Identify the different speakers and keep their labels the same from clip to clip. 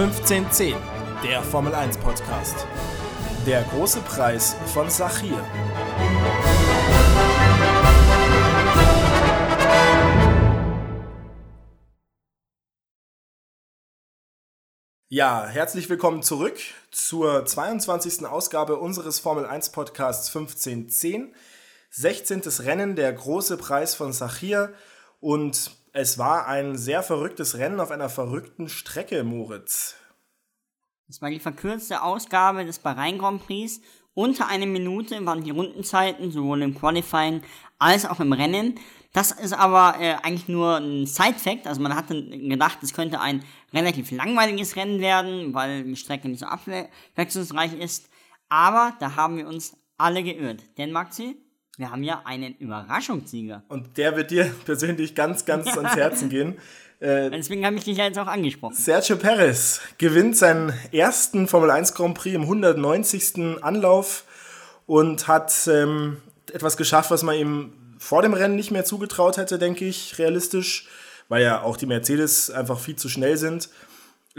Speaker 1: 1510, der Formel 1 Podcast. Der große Preis von Sachir. Ja, herzlich willkommen zurück zur 22. Ausgabe unseres Formel 1 Podcasts 1510. 16. Rennen, der große Preis von Sachir. Und es war ein sehr verrücktes Rennen auf einer verrückten Strecke, Moritz.
Speaker 2: Das war die verkürzte Ausgabe des Bahrain Grand Prix. Unter einer Minute waren die Rundenzeiten, sowohl im Qualifying als auch im Rennen. Das ist aber äh, eigentlich nur ein Side-Fact. Also man hatte gedacht, es könnte ein relativ langweiliges Rennen werden, weil die Strecke nicht so abwechslungsreich ist. Aber da haben wir uns alle geirrt. Denn Maxi, wir haben ja einen Überraschungssieger.
Speaker 1: Und der wird dir persönlich ganz, ganz ans Herzen gehen.
Speaker 2: Äh, Deswegen habe ich dich ja jetzt auch angesprochen.
Speaker 1: Sergio Perez gewinnt seinen ersten Formel 1 Grand Prix im 190. Anlauf und hat ähm, etwas geschafft, was man ihm vor dem Rennen nicht mehr zugetraut hätte, denke ich, realistisch, weil ja auch die Mercedes einfach viel zu schnell sind.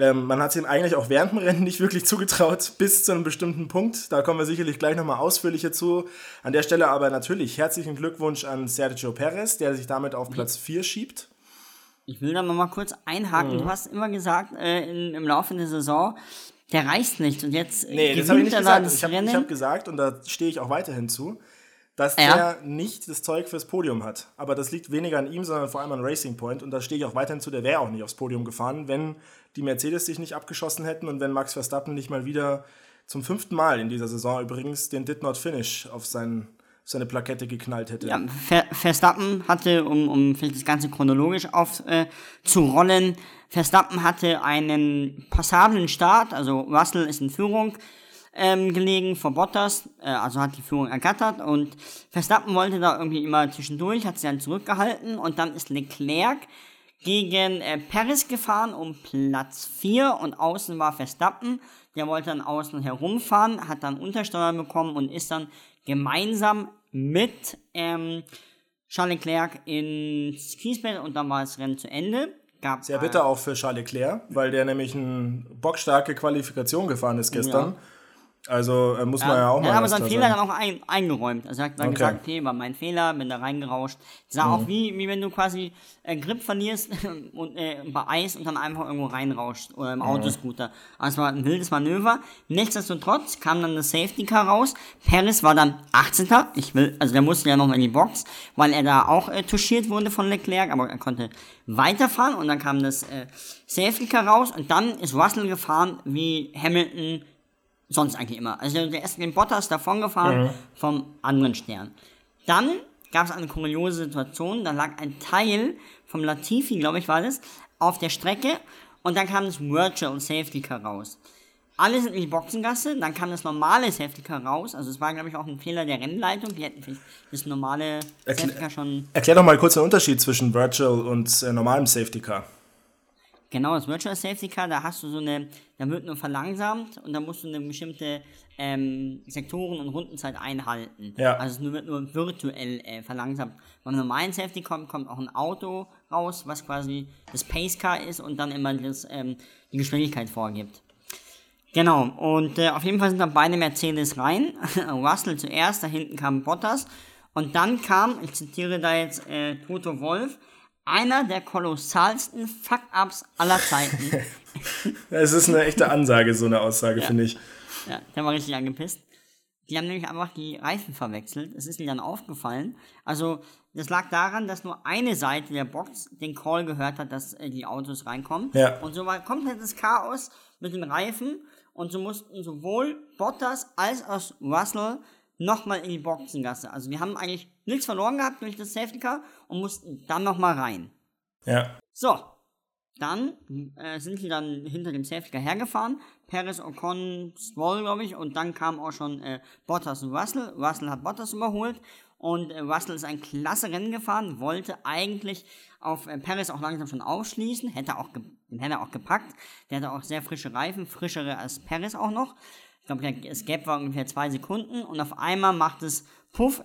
Speaker 1: Ähm, man hat es ihm eigentlich auch während dem Rennen nicht wirklich zugetraut, bis zu einem bestimmten Punkt. Da kommen wir sicherlich gleich nochmal ausführlicher zu. An der Stelle aber natürlich herzlichen Glückwunsch an Sergio Perez, der sich damit auf Platz 4 schiebt.
Speaker 2: Ich will da nochmal kurz einhaken. Mhm. Du hast immer gesagt, äh, in, im Laufe der Saison, der reißt nicht. Und jetzt
Speaker 1: nee, das habe ich nicht gesagt. Ich habe hab gesagt, und da stehe ich auch weiterhin zu, dass ja. der nicht das Zeug fürs Podium hat. Aber das liegt weniger an ihm, sondern vor allem an Racing Point. Und da stehe ich auch weiterhin zu, der wäre auch nicht aufs Podium gefahren, wenn die Mercedes sich nicht abgeschossen hätten und wenn Max Verstappen nicht mal wieder zum fuften Mal in dieser Saison übrigens den Did Not Finish auf seinen seine Plakette geknallt hätte.
Speaker 2: Ja, Verstappen hatte, um, um vielleicht das Ganze chronologisch aufzurollen, äh, Verstappen hatte einen passablen Start, also Russell ist in Führung, ähm, gelegen vor Bottas, äh, also hat die Führung ergattert und Verstappen wollte da irgendwie immer zwischendurch, hat sie dann zurückgehalten und dann ist Leclerc gegen äh, Paris gefahren um Platz 4 und außen war Verstappen, der wollte dann außen herumfahren, hat dann Untersteuer bekommen und ist dann gemeinsam mit ähm, Charles Leclerc ins Kiesbett und dann war das Rennen zu Ende.
Speaker 1: Gab, Sehr bitter auch für Charles Leclerc, weil der nämlich eine bockstarke Qualifikation gefahren ist gestern. Ja. Also äh, muss man ja, auch mal.
Speaker 2: Hat aber seinen Fehler dann auch ein, eingeräumt. Also er hat dann okay. gesagt, okay, war mein Fehler, bin da reingerauscht. Sah mhm. auch wie, wie wenn du quasi äh, Grip verlierst und, äh, bei Eis und dann einfach irgendwo reinrauscht oder im mhm. Autoscooter. Also war ein wildes Manöver. Nichtsdestotrotz kam dann das Safety Car raus. Paris war dann 18. Ich will, also der musste ja noch in die Box, weil er da auch äh, touchiert wurde von Leclerc, aber er konnte weiterfahren und dann kam das äh, Safety Car raus und dann ist Russell gefahren wie Hamilton sonst eigentlich immer. Also der ist den Bottas davongefahren mhm. vom anderen Stern. Dann gab es eine kuriose Situation, da lag ein Teil vom Latifi, glaube ich, war das, auf der Strecke und dann kam das Virtual Safety Car raus. Alle sind in die Boxengasse, dann kam das normale Safety Car raus. Also es war, glaube ich, auch ein Fehler der Rennleitung. Die hätten das normale
Speaker 1: Erklär, Safety Car schon. Erklär doch mal kurz den Unterschied zwischen Virtual und äh, normalem Safety Car.
Speaker 2: Genau, das Virtual Safety Car, da hast du so eine, da wird nur verlangsamt und da musst du eine bestimmte ähm, Sektoren- und Rundenzeit einhalten. Ja. Also es wird nur virtuell äh, verlangsamt. Beim normalen Safety kommt, kommt auch ein Auto raus, was quasi das Pace Car ist und dann immer das, ähm, die Geschwindigkeit vorgibt. Genau, und äh, auf jeden Fall sind dann beide Mercedes rein. Russell zuerst, da hinten kam Bottas. Und dann kam, ich zitiere da jetzt äh, Toto Wolf, einer der kolossalsten Fuck-Ups aller Zeiten.
Speaker 1: Es ist eine echte Ansage, so eine Aussage, ja. finde ich.
Speaker 2: Ja, der war richtig angepisst. Die haben nämlich einfach die Reifen verwechselt. Es ist ihnen dann aufgefallen. Also, das lag daran, dass nur eine Seite der Box den Call gehört hat, dass äh, die Autos reinkommen. Ja. Und so war komplettes Chaos mit den Reifen. Und so mussten sowohl Bottas als auch Russell nochmal in die Boxengasse. Also wir haben eigentlich nichts verloren gehabt durch das Safety Car und mussten dann nochmal rein.
Speaker 1: Ja.
Speaker 2: So, dann äh, sind sie dann hinter dem Safety Car hergefahren. Perez, Ocon, Stroll, glaube ich. Und dann kam auch schon äh, Bottas und Russell. Russell hat Bottas überholt. Und äh, Russell ist ein klasse Rennen gefahren. Wollte eigentlich auf äh, Perez auch langsam schon ausschließen. Hätte auch den hätte er auch gepackt. Der hatte auch sehr frische Reifen. Frischere als Perez auch noch. Ich glaube, das Gap war ungefähr zwei Sekunden. Und auf einmal macht es Puff.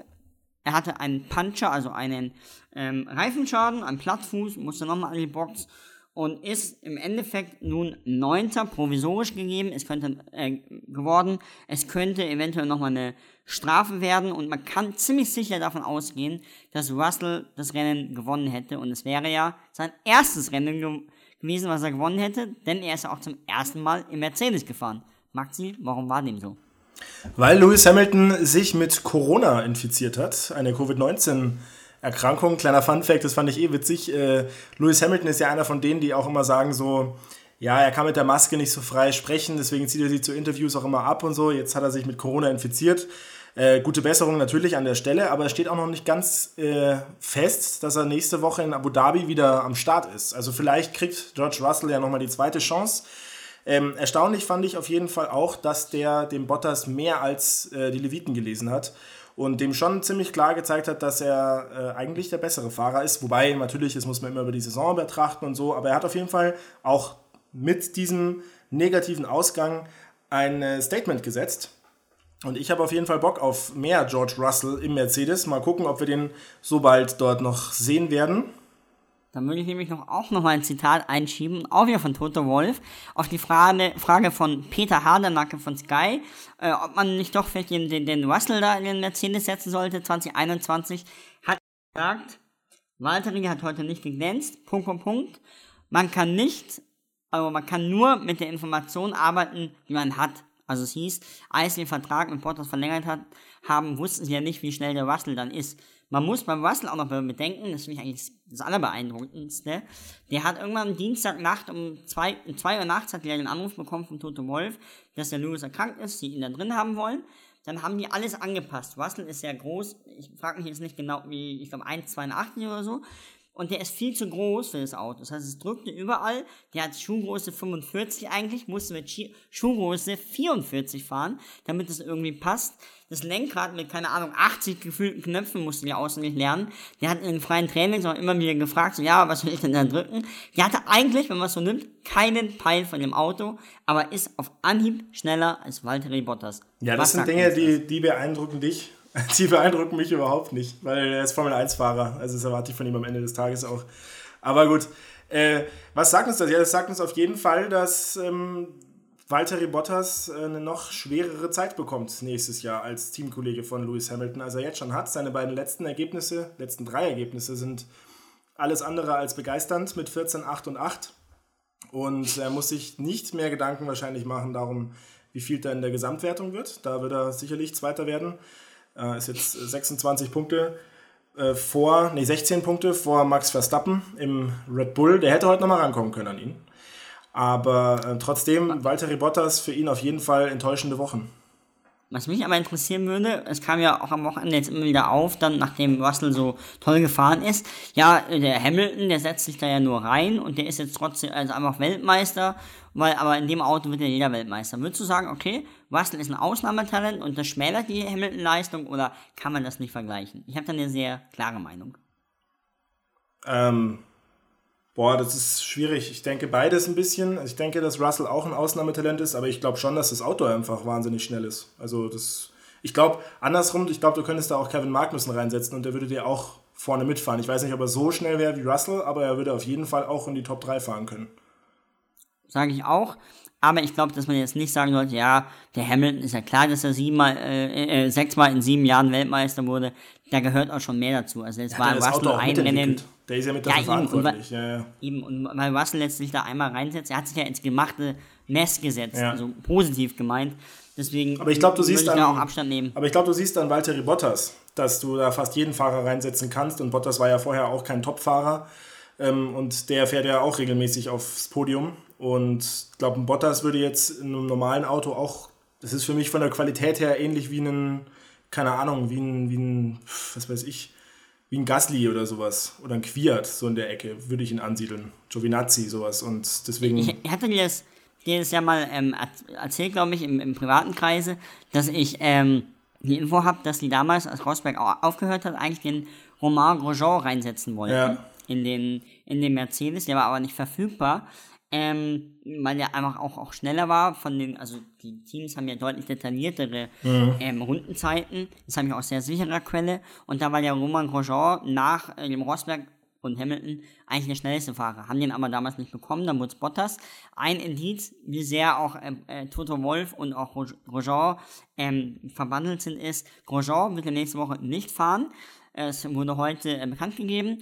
Speaker 2: Er hatte einen Puncher, also einen ähm, Reifenschaden, einen Plattfuß. Musste nochmal an die Box und ist im Endeffekt nun Neunter provisorisch gegeben. Es könnte äh, geworden. Es könnte eventuell nochmal eine Strafe werden und man kann ziemlich sicher davon ausgehen, dass Russell das Rennen gewonnen hätte und es wäre ja sein erstes Rennen ge gewesen, was er gewonnen hätte, denn er ist auch zum ersten Mal im Mercedes gefahren. Maxi, warum war dem so?
Speaker 1: Weil Lewis Hamilton sich mit Corona infiziert hat, eine Covid-19 Erkrankung. Kleiner Fun-Fact, das fand ich eh witzig. Äh, Lewis Hamilton ist ja einer von denen, die auch immer sagen so, ja, er kann mit der Maske nicht so frei sprechen, deswegen zieht er sie zu Interviews auch immer ab und so. Jetzt hat er sich mit Corona infiziert. Äh, gute Besserung natürlich an der Stelle, aber es steht auch noch nicht ganz äh, fest, dass er nächste Woche in Abu Dhabi wieder am Start ist. Also vielleicht kriegt George Russell ja nochmal die zweite Chance. Ähm, erstaunlich fand ich auf jeden Fall auch, dass der dem Bottas mehr als äh, die Leviten gelesen hat und dem schon ziemlich klar gezeigt hat, dass er äh, eigentlich der bessere Fahrer ist. Wobei natürlich, das muss man immer über die Saison betrachten und so, aber er hat auf jeden Fall auch mit diesem negativen Ausgang ein äh, Statement gesetzt. Und ich habe auf jeden Fall Bock auf mehr George Russell im Mercedes. Mal gucken, ob wir den so bald dort noch sehen werden.
Speaker 2: Dann würde ich nämlich noch auch noch mal ein Zitat einschieben, auch wieder von Toto Wolf, auf die Frage, Frage von Peter Hardernacke von Sky, äh, ob man nicht doch vielleicht den, den, den Russell da in den Mercedes setzen sollte, 2021, hat gesagt, Valtteri hat heute nicht geglänzt, Punkt, Punkt, Punkt. Man kann nicht, also man kann nur mit der Information arbeiten, die man hat. Also es hieß, als sie den Vertrag mit Bottas verlängert hat, haben, wussten sie ja nicht, wie schnell der Russell dann ist. Man muss beim Russell auch noch bedenken, das finde ich eigentlich das Allerbeeindruckendste. Der hat irgendwann Dienstagnacht um 2 um zwei Uhr nachts hat er den Anruf bekommen von Toto Wolf, dass der Lewis erkrankt ist, die ihn da drin haben wollen. Dann haben die alles angepasst. Russell ist sehr groß. Ich frage mich jetzt nicht genau, wie, ich glaube 1,82 oder so und der ist viel zu groß für das Auto. Das heißt, es drückte überall. Der hat Schuhgröße 45 eigentlich, musste mit Schuhgröße 44 fahren, damit es irgendwie passt. Das Lenkrad mit, keine Ahnung, 80 gefühlten Knöpfen musste der auswendig lernen. Der hat in den freien Trainings auch immer wieder gefragt, so, ja, was will ich denn da drücken? Der hatte eigentlich, wenn man es so nimmt, keinen Peil von dem Auto, aber ist auf Anhieb schneller als Valtteri Bottas.
Speaker 1: Ja, das was sind Dinge, die, die beeindrucken dich. Die beeindrucken mich überhaupt nicht, weil er ist Formel-1-Fahrer. Also das erwarte ich von ihm am Ende des Tages auch. Aber gut, äh, was sagt uns das? Ja, das sagt uns auf jeden Fall, dass ähm, Valtteri Bottas äh, eine noch schwerere Zeit bekommt nächstes Jahr als Teamkollege von Lewis Hamilton, als er jetzt schon hat. Seine beiden letzten Ergebnisse, letzten drei Ergebnisse sind alles andere als begeisternd mit 14, 8 und 8. Und er muss sich nicht mehr Gedanken wahrscheinlich machen darum, wie viel da in der Gesamtwertung wird. Da wird er sicherlich Zweiter werden. Äh, ist jetzt 26 Punkte äh, vor, nee, 16 Punkte vor Max Verstappen im Red Bull. Der hätte heute nochmal rankommen können an ihn. Aber äh, trotzdem, Walter Bottas für ihn auf jeden Fall enttäuschende Wochen.
Speaker 2: Was mich aber interessieren würde, es kam ja auch am Wochenende jetzt immer wieder auf, dann nachdem Russell so toll gefahren ist, ja, der Hamilton, der setzt sich da ja nur rein und der ist jetzt trotzdem also einfach Weltmeister, weil aber in dem Auto wird ja jeder Weltmeister. Würdest du sagen, okay, Russell ist ein Ausnahmetalent und das schmälert die Hamilton-Leistung oder kann man das nicht vergleichen? Ich habe da eine sehr klare Meinung.
Speaker 1: Ähm, Boah, das ist schwierig. Ich denke beides ein bisschen. Ich denke, dass Russell auch ein Ausnahmetalent ist, aber ich glaube schon, dass das Auto einfach wahnsinnig schnell ist. Also das, ich glaube andersrum, ich glaube, du könntest da auch Kevin Magnussen reinsetzen und der würde dir auch vorne mitfahren. Ich weiß nicht, ob er so schnell wäre wie Russell, aber er würde auf jeden Fall auch in die Top 3 fahren können.
Speaker 2: Sage ich auch. Aber ich glaube, dass man jetzt nicht sagen sollte, ja, der Hamilton ist ja klar, dass er siebenmal, äh, äh, sechsmal in sieben Jahren Weltmeister wurde. Da gehört auch schon mehr dazu. Also es ja, war Russell ein Rennen.
Speaker 1: Der ist ja mit dafür ja, verantwortlich.
Speaker 2: Und, ja, ja. Eben, und weil Russell letztlich da einmal reinsetzt, er hat sich ja ins gemachte Nest gesetzt, ja. also positiv gemeint. Deswegen
Speaker 1: aber ich glaube, du siehst dann auch Abstand nehmen. Aber ich glaube, du siehst dann Valtteri Bottas, dass du da fast jeden Fahrer reinsetzen kannst. Und Bottas war ja vorher auch kein Topfahrer. Ähm, und der fährt ja auch regelmäßig aufs Podium. Und ich glaube, ein Bottas würde jetzt in einem normalen Auto auch, das ist für mich von der Qualität her ähnlich wie ein, keine Ahnung, wie ein, wie ein was weiß ich, wie ein Gasly oder sowas. Oder ein Quiert, so in der Ecke, würde ich ihn ansiedeln. Giovinazzi, sowas. Und deswegen.
Speaker 2: Ich, ich hatte dir das, dir das ja mal ähm, erzählt, glaube ich, im, im privaten Kreise, dass ich ähm, die Info habe, dass die damals, als Rosberg aufgehört hat, eigentlich den Romain Grosjean reinsetzen wollten. Ja. In den, in den Mercedes, der war aber nicht verfügbar ähm, weil der einfach auch, auch schneller war von den, also die Teams haben ja deutlich detailliertere mhm. ähm, Rundenzeiten, das habe ich aus sehr sicherer Quelle und da war der Roman Grosjean nach äh, dem Rosberg und Hamilton eigentlich der schnellste Fahrer, haben den aber damals nicht bekommen, dann wurde es Bottas. Ein Indiz, wie sehr auch äh, äh, Toto Wolf und auch Grosjean ähm, verwandelt sind, ist, Grosjean wird nächste Woche nicht fahren. Es wurde heute äh, bekannt gegeben.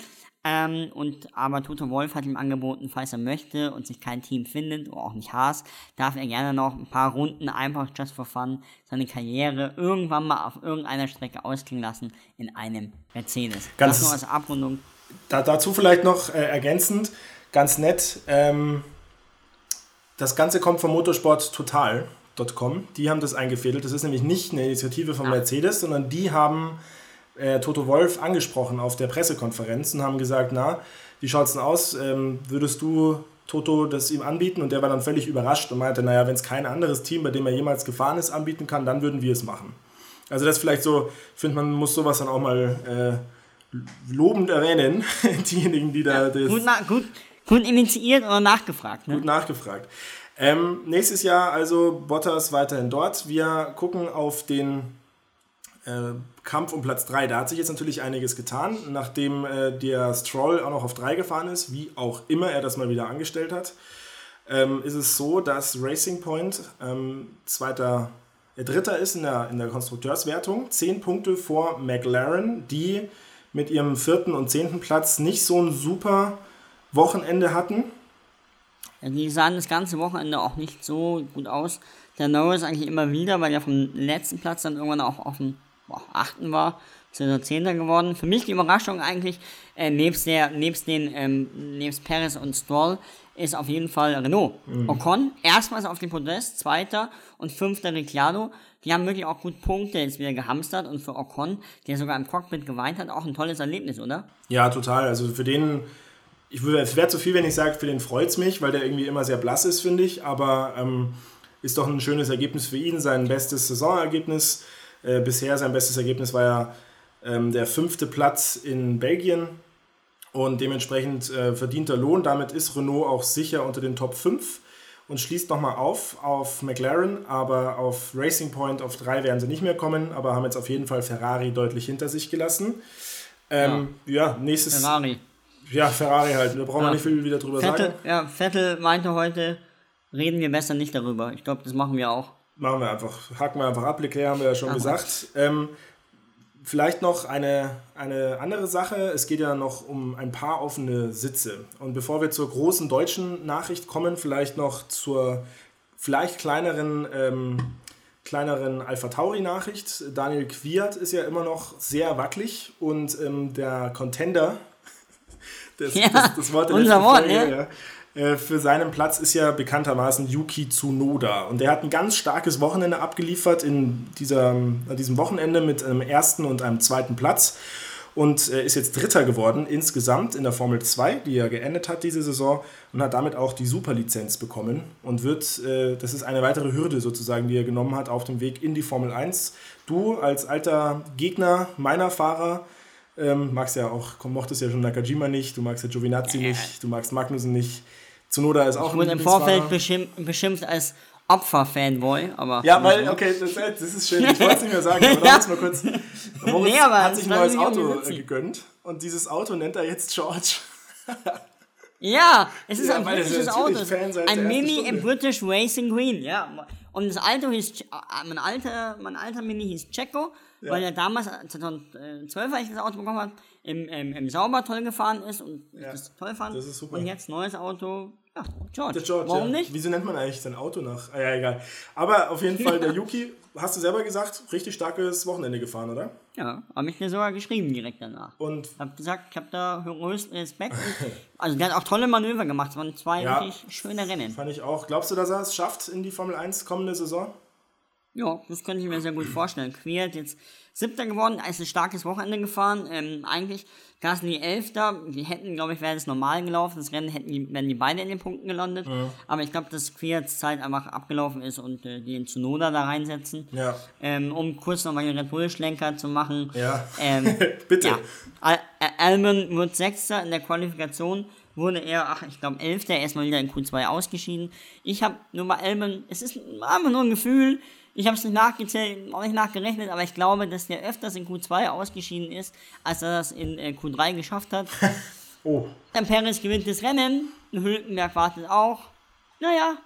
Speaker 2: Ähm, und aber Toto Wolf hat ihm angeboten, falls er möchte und sich kein Team findet, oder auch nicht Haas, darf er gerne noch ein paar Runden einfach just for fun seine Karriere irgendwann mal auf irgendeiner Strecke ausklingen lassen in einem Mercedes.
Speaker 1: Ganz das nur als Abrundung. Da, dazu vielleicht noch äh, ergänzend, ganz nett, ähm, das Ganze kommt vom Motorsport-Total.com. Die haben das eingefädelt. Das ist nämlich nicht eine Initiative von ja. Mercedes, sondern die haben äh, Toto Wolf angesprochen auf der Pressekonferenz und haben gesagt, na, wie schaut es denn aus? Ähm, würdest du Toto das ihm anbieten? Und der war dann völlig überrascht und meinte, naja, wenn es kein anderes Team, bei dem er jemals gefahren ist, anbieten kann, dann würden wir es machen. Also das vielleicht so, ich finde, man muss sowas dann auch mal äh, lobend erwähnen, diejenigen, die da...
Speaker 2: Ja, gut, gut, gut initiiert oder nachgefragt.
Speaker 1: Ne? Gut nachgefragt. Ähm, nächstes Jahr also Bottas weiterhin dort. Wir gucken auf den äh, Kampf um Platz 3. Da hat sich jetzt natürlich einiges getan, nachdem äh, der Stroll auch noch auf 3 gefahren ist, wie auch immer er das mal wieder angestellt hat. Ähm, ist es so, dass Racing Point ähm, zweiter, äh, dritter ist in der, in der Konstrukteurswertung, 10 Punkte vor McLaren, die mit ihrem vierten und zehnten Platz nicht so ein super Wochenende hatten.
Speaker 2: Ja, die sahen das ganze Wochenende auch nicht so gut aus. Der Norris eigentlich immer wieder, weil er vom letzten Platz dann irgendwann auch auf boah, achten war, sind er Zehnter geworden. Für mich die Überraschung eigentlich, äh, nebst, der, nebst, den, ähm, nebst Perez und Stroll, ist auf jeden Fall Renault. Mhm. Ocon, erstmals auf dem Podest, Zweiter und Fünfter Ricciardo. Die haben wirklich auch gut Punkte jetzt wieder gehamstert und für Ocon, der sogar im Cockpit geweint hat, auch ein tolles Erlebnis, oder?
Speaker 1: Ja, total. Also für den, ich würde, es wäre zu viel, wenn ich sage, für den freut es mich, weil der irgendwie immer sehr blass ist, finde ich. Aber ähm, ist doch ein schönes Ergebnis für ihn, sein bestes Saisonergebnis. Äh, bisher sein bestes Ergebnis war ja ähm, der fünfte Platz in Belgien und dementsprechend äh, verdienter Lohn. Damit ist Renault auch sicher unter den Top 5 und schließt nochmal auf auf McLaren, aber auf Racing Point auf 3 werden sie nicht mehr kommen, aber haben jetzt auf jeden Fall Ferrari deutlich hinter sich gelassen. Ähm, ja. ja. nächstes. Ferrari. Ja, Ferrari halt. Da brauchen ja. wir nicht viel wieder drüber
Speaker 2: Vettel,
Speaker 1: sagen.
Speaker 2: Ja, Vettel meinte heute, reden wir besser nicht darüber. Ich glaube, das machen wir auch.
Speaker 1: Machen wir einfach, hacken wir einfach ab, Leclerc haben wir ja schon Aha. gesagt. Ähm, vielleicht noch eine, eine andere Sache. Es geht ja noch um ein paar offene Sitze. Und bevor wir zur großen deutschen Nachricht kommen, vielleicht noch zur vielleicht kleineren, ähm, kleineren Alpha Tauri-Nachricht. Daniel Quiert ist ja immer noch sehr wackelig und ähm, der Contender,
Speaker 2: das, ja, das, das Wort der unser Wort, Folge, ne?
Speaker 1: ja, äh, für seinen Platz ist ja bekanntermaßen Yuki Tsunoda. Und der hat ein ganz starkes Wochenende abgeliefert in dieser, diesem Wochenende mit einem ersten und einem zweiten Platz. Und äh, ist jetzt Dritter geworden insgesamt in der Formel 2, die er geendet hat diese Saison und hat damit auch die Superlizenz bekommen und wird, äh, das ist eine weitere Hürde sozusagen, die er genommen hat auf dem Weg in die Formel 1. Du als alter Gegner meiner Fahrer, ähm, magst ja auch, mochtest ja schon Nakajima nicht, du magst ja Giovinazzi nicht, du magst Magnussen nicht. Zunoda ist auch
Speaker 2: ich wurde im Vorfeld beschimpft, beschimpft als Opfer-Fanboy, aber.
Speaker 1: Ja, weil, okay, das, das, ist schön. Ich wollte es nicht mehr sagen, aber da muss mal kurz. Moritz nee, hat sich ein neues Auto gegönnt und dieses Auto nennt er jetzt George.
Speaker 2: ja, es ist ja, ein britisches Auto. Ein Mini im British Racing Green, ja. Und das Auto hieß, äh, mein alter, mein alter Mini hieß Checo, ja. weil er damals, 2012, als ich das Auto bekommen habe, im, im, im Sauber toll gefahren ist und ja. das toll fand.
Speaker 1: Das ist super.
Speaker 2: Und jetzt neues Auto, ja,
Speaker 1: George. Der George Warum ja. nicht? Wieso nennt man eigentlich sein Auto nach? Ah, ja, egal. Aber auf jeden Fall, der Yuki, hast du selber gesagt, richtig starkes Wochenende gefahren, oder?
Speaker 2: Ja, habe ich mir sogar geschrieben direkt danach.
Speaker 1: Und?
Speaker 2: Ich habe gesagt, ich habe da größten Respekt. also der hat auch tolle Manöver gemacht. Es waren zwei ja, richtig schöne Rennen.
Speaker 1: Fand ich auch. Glaubst du, dass er es schafft in die Formel 1 kommende Saison?
Speaker 2: Ja, das könnte ich mir sehr gut vorstellen. Quert jetzt Siebter geworden, ist ein starkes Wochenende gefahren. Ähm, eigentlich Gasly Elfter, die hätten, glaube ich, wäre es normal gelaufen. Das Rennen hätten die, wären die beide in den Punkten gelandet. Ja. Aber ich glaube, dass Queerts Zeit einfach abgelaufen ist und äh, die in Tsunoda da reinsetzen.
Speaker 1: Ja.
Speaker 2: Ähm, um kurz nochmal den Red Bull-Schlenker zu machen.
Speaker 1: Ja.
Speaker 2: Ähm,
Speaker 1: Bitte.
Speaker 2: Ja. Al Alman wird Sechster in der Qualifikation wurde er, ach, ich glaube, Elfter, erstmal wieder in Q2 ausgeschieden. Ich habe nur bei Alman, es ist einfach nur ein Gefühl, ich habe es nicht nachgezählt, auch nicht nachgerechnet, aber ich glaube, dass der öfters in Q2 ausgeschieden ist, als er das in äh, Q3 geschafft hat. Oh. Dann Perez gewinnt das Rennen. Hülkenberg wartet auch. Naja,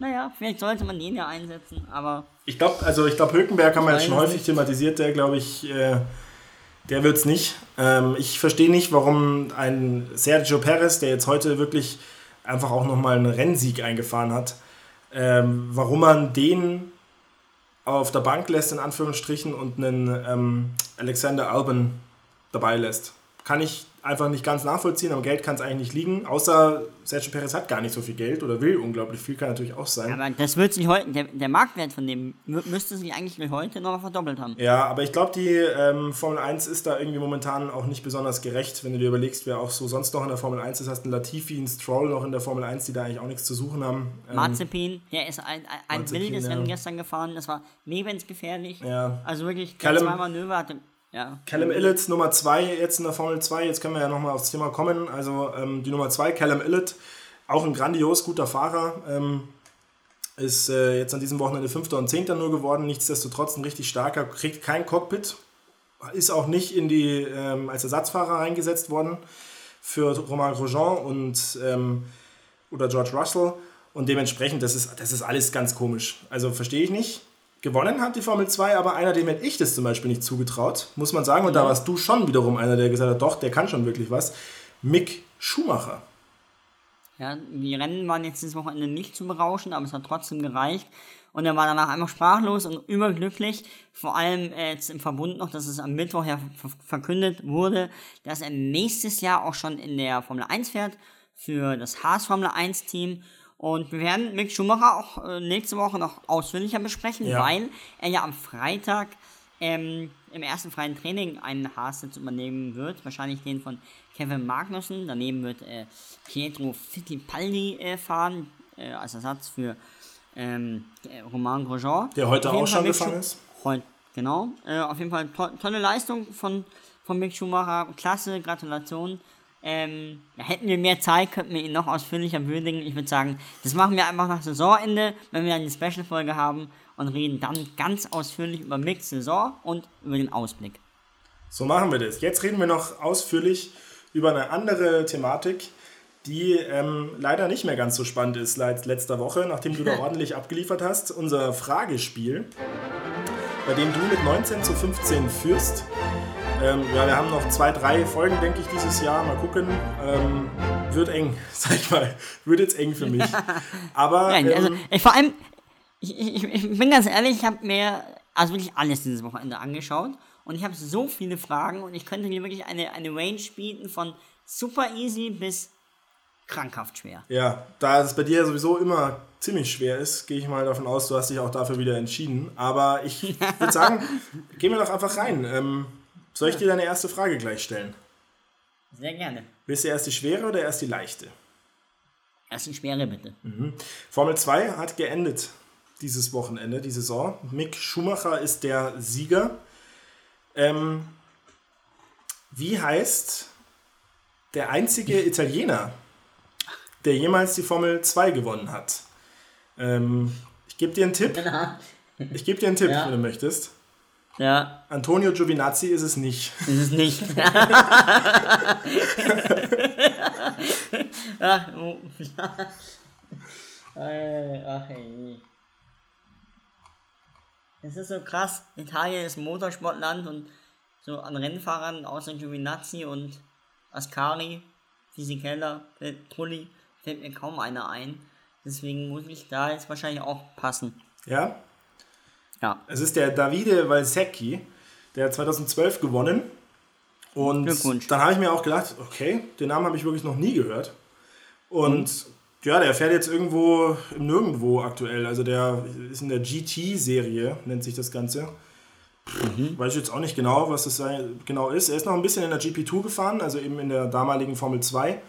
Speaker 2: naja, vielleicht sollte man den ja einsetzen, aber.
Speaker 1: Ich glaube, also ich glaube, Hülkenberg haben wir jetzt schon häufig nicht. thematisiert, der glaube ich, äh, der wird es nicht. Ähm, ich verstehe nicht, warum ein Sergio Perez, der jetzt heute wirklich einfach auch nochmal einen Rennsieg eingefahren hat, ähm, warum man den auf der Bank lässt, in Anführungsstrichen, und einen ähm, Alexander Alban dabei lässt. Kann ich einfach nicht ganz nachvollziehen. Am Geld kann es eigentlich nicht liegen. Außer Sergio Perez hat gar nicht so viel Geld oder will unglaublich viel, kann natürlich auch sein.
Speaker 2: Aber das wird sich heute, der, der Marktwert von dem müsste sich eigentlich heute noch verdoppelt haben.
Speaker 1: Ja, aber ich glaube, die ähm, Formel 1 ist da irgendwie momentan auch nicht besonders gerecht, wenn du dir überlegst, wer auch so sonst noch in der Formel 1 ist. Hast einen Latifi, einen Stroll noch in der Formel 1, die da eigentlich auch nichts zu suchen haben.
Speaker 2: Ähm, Mazepin, der ist ein, ein, ein wildes ja. Rennen gestern gefahren. Das war lebensgefährlich. Ja. Also wirklich,
Speaker 1: Callum,
Speaker 2: zwei Manöver hatte
Speaker 1: ja. Callum Illett, Nummer 2 jetzt in der Formel 2. Jetzt können wir ja nochmal aufs Thema kommen. Also ähm, die Nummer 2, Callum Illett, auch ein grandios guter Fahrer. Ähm, ist äh, jetzt an diesem Wochenende Fünfter und Zehnter nur geworden. Nichtsdestotrotz ein richtig starker, kriegt kein Cockpit. Ist auch nicht in die, ähm, als Ersatzfahrer eingesetzt worden für Romain Grosjean und, ähm, oder George Russell. Und dementsprechend, das ist, das ist alles ganz komisch. Also verstehe ich nicht. Gewonnen hat die Formel 2, aber einer, dem hätte ich das zum Beispiel nicht zugetraut, muss man sagen. Und da warst du schon wiederum einer, der gesagt hat, doch, der kann schon wirklich was. Mick Schumacher.
Speaker 2: Ja, die Rennen waren jetzt dieses Wochenende nicht zu berauschen, aber es hat trotzdem gereicht. Und er war danach einfach sprachlos und überglücklich. Vor allem äh, jetzt im Verbund noch, dass es am Mittwoch ja verkündet wurde, dass er nächstes Jahr auch schon in der Formel 1 fährt für das Haas Formel 1 Team. Und wir werden Mick Schumacher auch äh, nächste Woche noch ausführlicher besprechen, ja. weil er ja am Freitag ähm, im ersten freien Training einen Haarsitz übernehmen wird. Wahrscheinlich den von Kevin Magnussen. Daneben wird äh, Pietro Fittipaldi äh, fahren, äh, als Ersatz für ähm, Romain Grosjean.
Speaker 1: Der heute auch schon gefahren ist.
Speaker 2: Heute, genau. Äh, auf jeden Fall to tolle Leistung von, von Mick Schumacher. Klasse, Gratulation. Ähm, hätten wir mehr Zeit, könnten wir ihn noch ausführlicher würdigen. Ich würde sagen, das machen wir einfach nach Saisonende, wenn wir eine Special-Folge haben und reden dann ganz ausführlich über Mix Saison und über den Ausblick.
Speaker 1: So machen wir das. Jetzt reden wir noch ausführlich über eine andere Thematik, die ähm, leider nicht mehr ganz so spannend ist seit letzter Woche, nachdem du da ordentlich abgeliefert hast. Unser Fragespiel, bei dem du mit 19 zu 15 führst. Ähm, ja, wir haben noch zwei, drei Folgen, denke ich, dieses Jahr. Mal gucken. Ähm, wird eng, sag ich mal. Wird jetzt eng für mich. Aber.
Speaker 2: Nein, also, ähm, ich, vor allem, ich, ich, ich, bin ganz ehrlich, ich habe mir also wirklich alles dieses Wochenende angeschaut. Und ich habe so viele Fragen und ich könnte dir wirklich eine, eine Range bieten von super easy bis krankhaft schwer.
Speaker 1: Ja, da es bei dir sowieso immer ziemlich schwer ist, gehe ich mal davon aus, du hast dich auch dafür wieder entschieden. Aber ich würde sagen, gehen wir doch einfach rein. Ähm, soll ich dir deine erste Frage gleich stellen?
Speaker 2: Sehr gerne.
Speaker 1: Willst du erst die schwere oder erst die leichte?
Speaker 2: Erst die schwere, bitte.
Speaker 1: Mhm. Formel 2 hat geendet dieses Wochenende, die Saison. Mick Schumacher ist der Sieger. Ähm, wie heißt der einzige Italiener, der jemals die Formel 2 gewonnen hat? Ähm, ich gebe dir einen Tipp. Ich gebe dir einen Tipp, ja. wenn du möchtest.
Speaker 2: Ja.
Speaker 1: Antonio Giovinazzi ist es nicht.
Speaker 2: Ist es nicht. ach, ach, ey. Es ist so krass. Italien ist ein Motorsportland und so an Rennfahrern außer Giovinazzi und Ascari, Fisichella, Trulli fällt mir kaum einer ein. Deswegen muss ich da jetzt wahrscheinlich auch passen.
Speaker 1: Ja? Ja. Es ist der Davide Valsecchi, der hat 2012 gewonnen. Und dann habe ich mir auch gedacht, okay, den Namen habe ich wirklich noch nie gehört. Und, und ja, der fährt jetzt irgendwo im Nirgendwo aktuell. Also der ist in der GT-Serie, nennt sich das Ganze. Mhm. Weiß ich jetzt auch nicht genau, was das genau ist. Er ist noch ein bisschen in der GP2 gefahren, also eben in der damaligen Formel 2.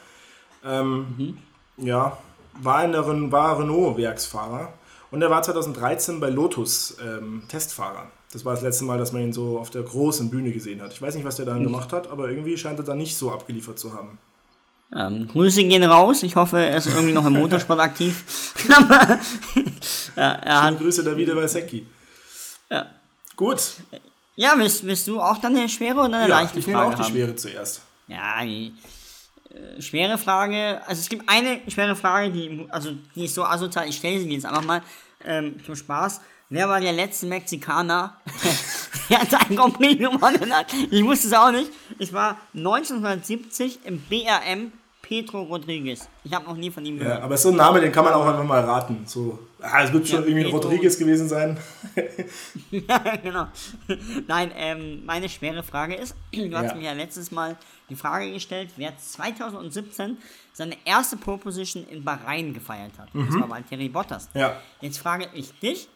Speaker 1: Ähm, mhm. Ja, war, in der, war Renault-Werksfahrer. Und er war 2013 bei Lotus ähm, Testfahrer. Das war das letzte Mal, dass man ihn so auf der großen Bühne gesehen hat. Ich weiß nicht, was der dann mhm. gemacht hat, aber irgendwie scheint er da nicht so abgeliefert zu haben.
Speaker 2: Ähm, Grüße gehen raus. Ich hoffe, er ist irgendwie noch im Motorsport aktiv.
Speaker 1: ja, er hat, Grüße Davide Walsecki.
Speaker 2: Ja.
Speaker 1: Gut.
Speaker 2: Ja, willst, willst du auch dann eine schwere oder eine ja, leichte
Speaker 1: ich nehme auch die schwere zuerst.
Speaker 2: Ja, äh, schwere Frage. Also es gibt eine schwere Frage, die, also die ist so asozial, ich stelle sie jetzt einfach mal ähm, zum Spaß. Wer war der letzte Mexikaner, der ein Grand Prix gewonnen hat? Ich wusste es auch nicht. Es war 1970 im BRM Pedro Rodriguez. Ich habe noch nie von ihm
Speaker 1: gehört. Ja, aber so ein Name, den kann man auch einfach mal raten. So, ah, es wird schon ja, irgendwie ein Rodriguez gewesen sein.
Speaker 2: ja, genau. Nein, ähm, meine schwere Frage ist, du ja. hast mir ja letztes Mal die Frage gestellt, wer 2017 seine erste Pole Position in Bahrain gefeiert hat. Mhm. Das war Valtteri Bottas.
Speaker 1: Ja.
Speaker 2: Jetzt frage ich dich,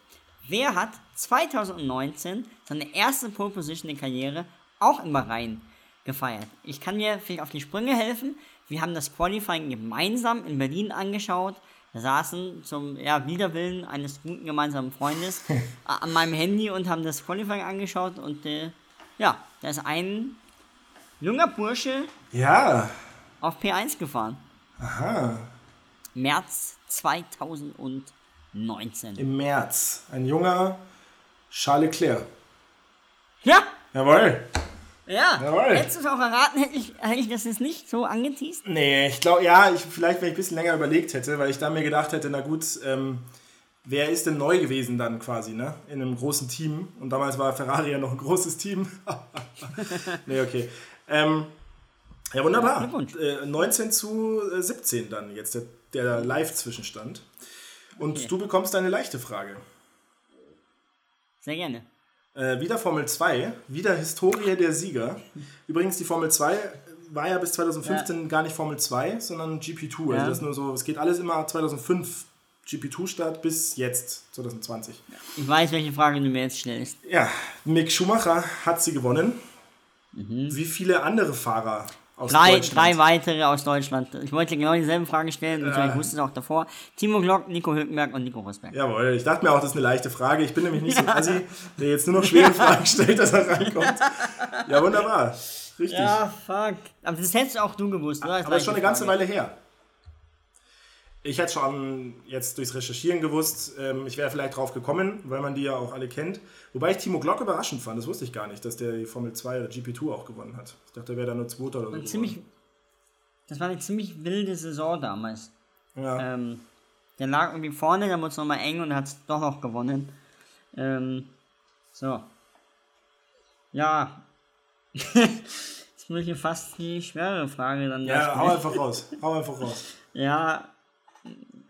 Speaker 2: wer hat 2019 seine erste Pole Position in Karriere auch in Bahrain gefeiert? Ich kann mir vielleicht auf die Sprünge helfen. Wir haben das Qualifying gemeinsam in Berlin angeschaut. Wir saßen zum ja, Widerwillen eines guten gemeinsamen Freundes an meinem Handy und haben das Qualifying angeschaut. Und äh, ja, da ist ein junger Bursche
Speaker 1: ja.
Speaker 2: auf P1 gefahren.
Speaker 1: Aha.
Speaker 2: März 2019.
Speaker 1: Im März. Ein junger Charles Leclerc.
Speaker 2: Ja.
Speaker 1: Jawohl.
Speaker 2: Ja, Jawohl. hättest du es auch erraten, hätte ich, hätte ich das jetzt nicht so angeteased?
Speaker 1: Nee, ich glaube, ja, ich, vielleicht, wenn ich ein bisschen länger überlegt hätte, weil ich dann mir gedacht hätte, na gut, ähm, wer ist denn neu gewesen dann quasi, ne? In einem großen Team. Und damals war Ferrari ja noch ein großes Team. nee, okay. Ähm, ja, wunderbar. Äh, 19 zu 17 dann jetzt der, der Live-Zwischenstand. Und okay. du bekommst eine leichte Frage.
Speaker 2: Sehr gerne.
Speaker 1: Äh, wieder Formel 2, wieder Historie der Sieger. Übrigens, die Formel 2 war ja bis 2015 ja. gar nicht Formel 2, sondern GP2. Also ja. das nur so, es geht alles immer 2005 GP2-Start bis jetzt, 2020.
Speaker 2: Ich weiß, welche Frage du mir jetzt stellst.
Speaker 1: Ja, Mick Schumacher hat sie gewonnen. Mhm. Wie viele andere Fahrer
Speaker 2: aus drei. Drei weitere aus Deutschland. Ich wollte genau dieselben Fragen stellen und ja. ich wusste es auch davor. Timo Glock, Nico Hülkenberg und Nico Rosberg.
Speaker 1: Jawohl, ich dachte mir auch, das ist eine leichte Frage. Ich bin nämlich nicht ja. so assi, der jetzt nur noch schwere Fragen stellt, dass er reinkommt. Ja, wunderbar. Richtig.
Speaker 2: Ja, fuck. Aber das hättest auch du gewusst, oder?
Speaker 1: Aber das ist schon eine ganze Frage. Weile her. Ich hätte schon jetzt durchs Recherchieren gewusst, ähm, ich wäre vielleicht drauf gekommen, weil man die ja auch alle kennt. Wobei ich Timo Glock überraschend fand, das wusste ich gar nicht, dass der die Formel 2 oder GP2 auch gewonnen hat. Ich dachte, der wäre da nur Zweiter oder so.
Speaker 2: Ziemlich, das war eine ziemlich wilde Saison damals.
Speaker 1: Ja.
Speaker 2: Ähm, der lag irgendwie vorne, dann wurde es nochmal eng und hat es doch noch gewonnen. Ähm, so. Ja. Jetzt muss ich hier fast die schwere Frage dann.
Speaker 1: Ja, hau einfach raus. Hau einfach raus.
Speaker 2: ja,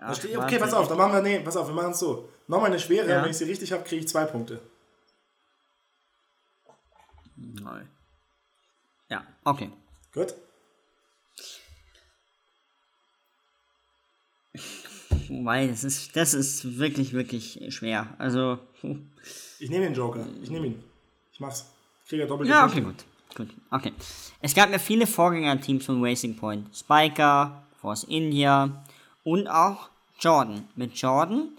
Speaker 1: Ach, okay, pass auf, dann machen wir, nee, pass auf, wir machen es so. Nochmal eine schwere, ja. wenn ich sie richtig habe, kriege ich zwei Punkte.
Speaker 2: Nein. Ja, okay.
Speaker 1: Gut.
Speaker 2: Wobei, das ist, das ist wirklich, wirklich schwer. Also.
Speaker 1: Ich nehme den Joker. Ich nehme ihn. Ich mach's. Ich kriege ja doppelt.
Speaker 2: Ja, okay, gut. gut. Okay. Es gab ja viele Vorgängerteams von Racing Point. Spiker, Force India, und auch Jordan. Mit Jordan,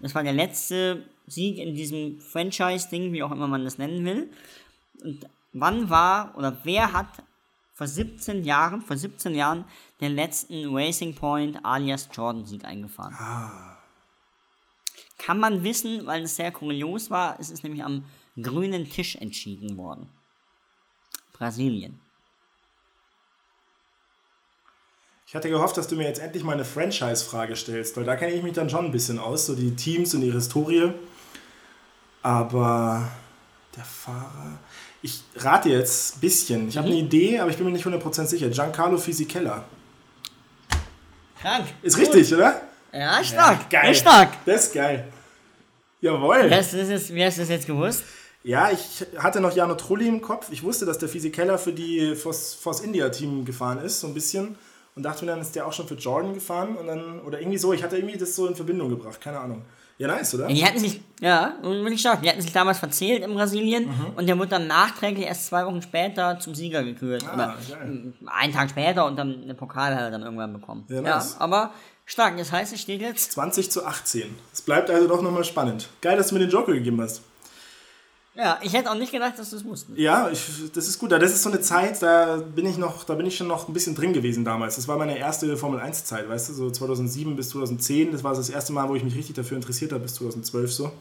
Speaker 2: das war der letzte Sieg in diesem Franchise-Ding, wie auch immer man das nennen will. Und wann war oder wer hat vor 17 Jahren, vor 17 Jahren den letzten Racing Point alias Jordan-Sieg eingefahren?
Speaker 1: Ah.
Speaker 2: Kann man wissen, weil es sehr kurios war, es ist nämlich am grünen Tisch entschieden worden. Brasilien.
Speaker 1: Ich hatte gehofft, dass du mir jetzt endlich mal eine Franchise-Frage stellst, weil da kenne ich mich dann schon ein bisschen aus, so die Teams und ihre Historie. Aber der Fahrer. Ich rate jetzt ein bisschen. Ich habe eine mhm. Idee, aber ich bin mir nicht 100% sicher. Giancarlo Fisichella.
Speaker 2: Krank.
Speaker 1: Ist Gut. richtig, oder?
Speaker 2: Ja, stark.
Speaker 1: Ja, geil.
Speaker 2: Ist stark.
Speaker 1: Das ist geil. Jawohl.
Speaker 2: Wie hast, du das jetzt, gewusst?
Speaker 1: Ja, ich hatte noch Jano Trulli im Kopf. Ich wusste, dass der Fisichella für die Force, Force India Team gefahren ist, so ein bisschen und dachte mir dann, ist der auch schon für Jordan gefahren und dann, oder irgendwie so, ich hatte irgendwie das so in Verbindung gebracht, keine Ahnung. Ja, nice, oder?
Speaker 2: Die hatten sich, ja, wirklich stark. Die hatten sich damals verzählt in Brasilien mhm. und der wurde dann nachträglich erst zwei Wochen später zum Sieger gekürt. Ah, oder geil. einen Tag später und dann den Pokal hat er dann irgendwann bekommen. Ja, nice. ja, aber stark. Das heißt, es steht jetzt
Speaker 1: 20 zu 18. Es bleibt also doch nochmal spannend. Geil, dass du mir den Joker gegeben hast.
Speaker 2: Ja, ich hätte auch nicht gedacht, dass du es musstest.
Speaker 1: Ja, ich, das ist gut. Das ist so eine Zeit, da bin ich noch, da bin ich schon noch ein bisschen drin gewesen damals. Das war meine erste Formel 1 Zeit, weißt du, so 2007 bis 2010. Das war das erste Mal, wo ich mich richtig dafür interessiert habe, bis 2012 so.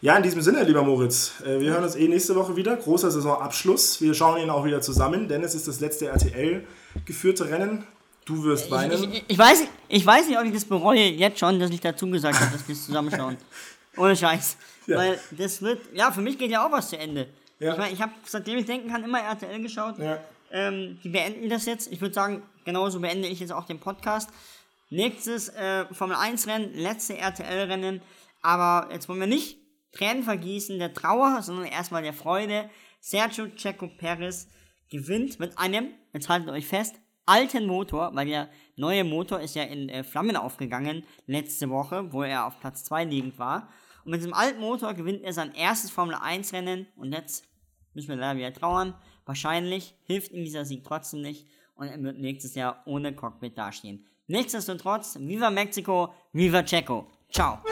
Speaker 1: Ja, in diesem Sinne, lieber Moritz, äh, wir hören uns eh nächste Woche wieder. Großer Saisonabschluss. Wir schauen ihn auch wieder zusammen, denn es ist das letzte RTL geführte Rennen Du wirst weinen.
Speaker 2: Ich, ich, ich, weiß, ich weiß nicht, ob ich das bereue jetzt schon, dass ich dazu gesagt habe, dass wir es zusammenschauen. Ohne Scheiß. Ja. Weil das wird, ja, für mich geht ja auch was zu Ende. Ja. Ich meine, ich habe, seitdem ich denken kann, immer RTL geschaut. Ja. Ähm, die beenden das jetzt. Ich würde sagen, genauso beende ich jetzt auch den Podcast. Nächstes äh, Formel 1 Rennen, letzte RTL-Rennen. Aber jetzt wollen wir nicht Tränen vergießen der Trauer, sondern erstmal der Freude. Sergio Checo Perez gewinnt mit einem, jetzt haltet euch fest, alten Motor, weil der neue Motor ist ja in äh, Flammen aufgegangen letzte Woche, wo er auf Platz 2 liegend war. Und mit diesem alten Motor gewinnt er sein erstes Formel 1 Rennen und jetzt müssen wir leider wieder trauern. Wahrscheinlich hilft ihm dieser Sieg trotzdem nicht und er wird nächstes Jahr ohne Cockpit dastehen. Nichtsdestotrotz, Viva Mexico, Viva Checo. Ciao.